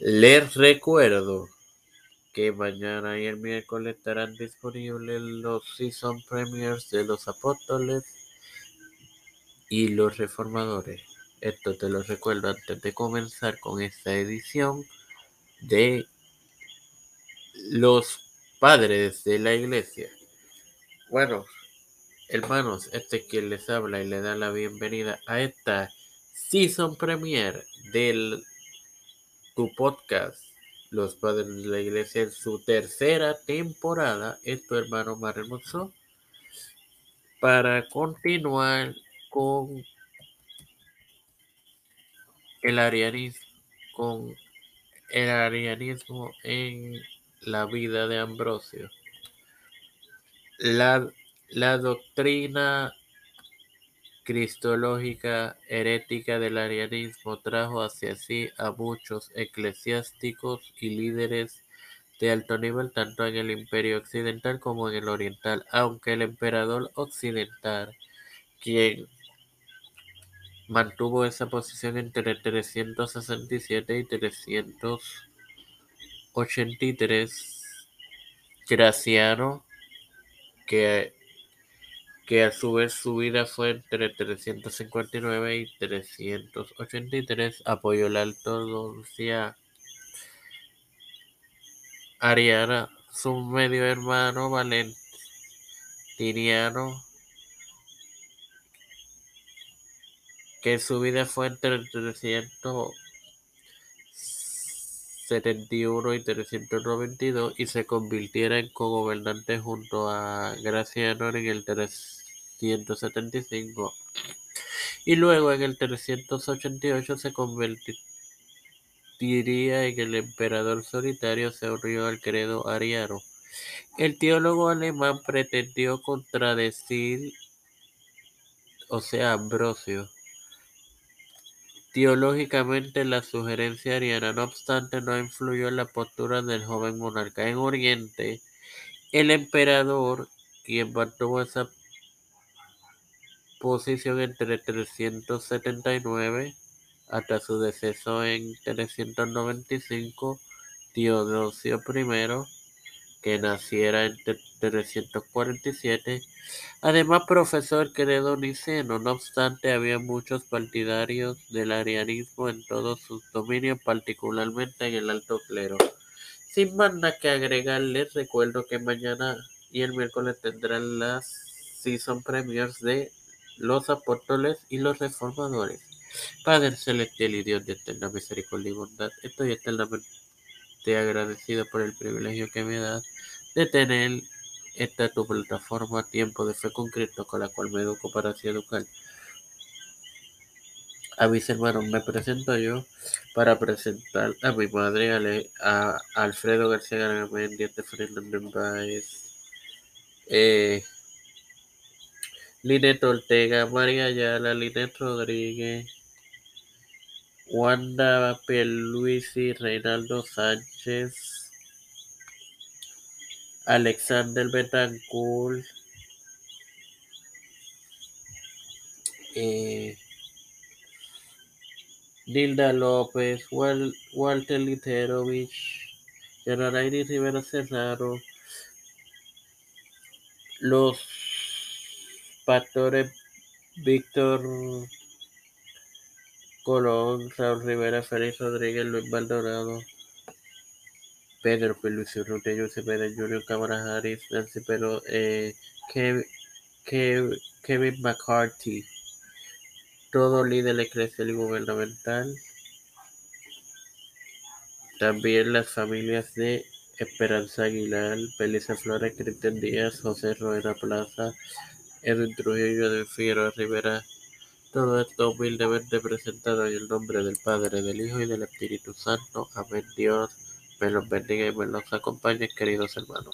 Les recuerdo que mañana y el miércoles estarán disponibles los season premiers de los apóstoles y los reformadores. Esto te lo recuerdo antes de comenzar con esta edición de los padres de la iglesia. Bueno, hermanos, este es quien les habla y le da la bienvenida a esta season premier del tu podcast los Padres de la Iglesia en su tercera temporada, esto hermano más hermoso, para continuar con el arianismo, con el arianismo en la vida de Ambrosio. La, la doctrina cristológica herética del arianismo trajo hacia sí a muchos eclesiásticos y líderes de alto nivel tanto en el imperio occidental como en el oriental, aunque el emperador occidental, quien mantuvo esa posición entre 367 y 383, Graciano, que que a su vez su vida fue entre 359 y 383, apoyó la ortodoxia ariana, su medio hermano Valentiniano, que su vida fue entre 371 y 392 y se convirtiera en cogobernante junto a Graciano en el 3 175 y luego en el 388 se convertiría en el emperador solitario, se unió al credo ariano. El teólogo alemán pretendió contradecir, o sea, Ambrosio, teológicamente la sugerencia ariana, no obstante, no influyó en la postura del joven monarca. En Oriente, el emperador, quien mantuvo esa posición entre 379 hasta su deceso en 395, Teodosio I, que naciera en 347, además profesó el credo niceno. No obstante, había muchos partidarios del arianismo en todos sus dominios, particularmente en el alto clero. Sin más nada que agregarles, recuerdo que mañana y el miércoles tendrán las season premiers de los apóstoles y los reformadores. Padre celestial y Dios de eterna misericordia y bondad, estoy eternamente agradecido por el privilegio que me das de tener esta tu plataforma Tiempo de Fe con Cristo con la cual me educo para así educar. A mis hermanos me presento yo para presentar a mi madre, a, Alfredo García Garamendi, de Fernández Baez, eh, Linet Ortega, María Ayala, Linet Rodríguez, Wanda Pierluisi, Reinaldo Sánchez, Alexander Betancourt, eh, Nilda López, Walter Literovich, Yanarairi Rivera Cerraro, los pastores Víctor Colón, Raúl Rivera, Félix Rodríguez, Luis Maldonado, Pedro Luis Urrutia, José Pérez Junior, Cámara Harris, Nancy Pero, eh, Kevin, McCarthy, todo líder eclesial y gubernamental. También las familias de Esperanza Aguilar, Pelisa Flores, Cristian Díaz, José Roera Plaza, Edwin Trujillo de Figueroa Rivera. Todo esto humildemente presentado en el nombre del Padre, del Hijo y del Espíritu Santo. Amén Dios. Me los bendiga y me los acompañe, queridos hermanos.